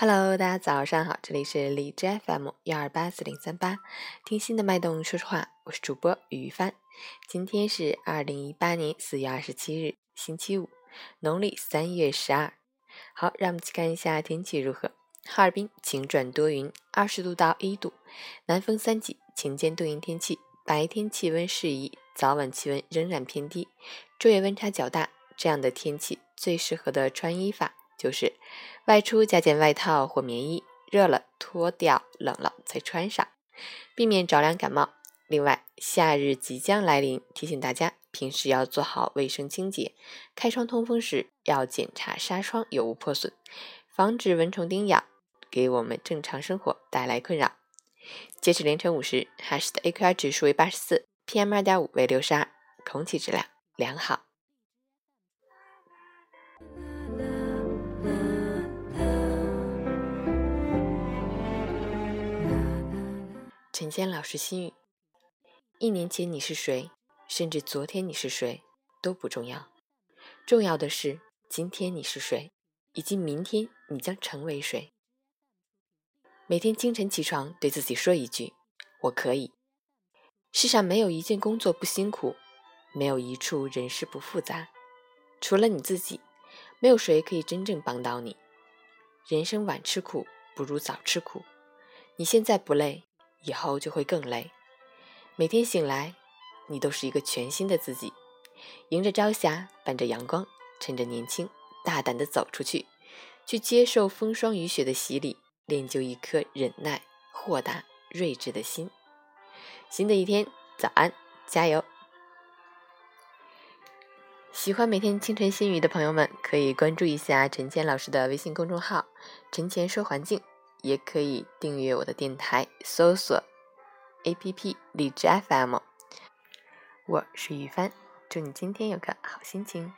Hello，大家早上好，这里是荔枝 FM 幺二八四零三八，听心的脉动说说话，我是主播于帆。今天是二零一八年四月二十七日，星期五，农历三月十二。好，让我们去看一下天气如何。哈尔滨晴转多云，二十度到一度，南风三级，晴间多云天气，白天气温适宜，早晚气温仍然偏低，昼夜温差较大。这样的天气最适合的穿衣法。就是外出加件外套或棉衣，热了脱掉，冷了再穿上，避免着凉感冒。另外，夏日即将来临，提醒大家平时要做好卫生清洁，开窗通风时要检查纱窗有无破损，防止蚊虫叮咬，给我们正常生活带来困扰。截止凌晨五时，哈市的 AQI 指数为八十四，PM 二点五为六十二，空气质量良好。陈谦老师心语：一年前你是谁，甚至昨天你是谁都不重要，重要的是今天你是谁，以及明天你将成为谁。每天清晨起床，对自己说一句：“我可以。”世上没有一件工作不辛苦，没有一处人事不复杂，除了你自己，没有谁可以真正帮到你。人生晚吃苦，不如早吃苦。你现在不累。以后就会更累。每天醒来，你都是一个全新的自己。迎着朝霞，伴着阳光，趁着年轻，大胆的走出去，去接受风霜雨雪的洗礼，练就一颗忍耐、豁达、睿智的心。新的一天，早安，加油！喜欢每天清晨新语的朋友们，可以关注一下陈谦老师的微信公众号“陈谦说环境”。也可以订阅我的电台，搜索 APP 荔枝 FM。我是雨帆，祝你今天有个好心情。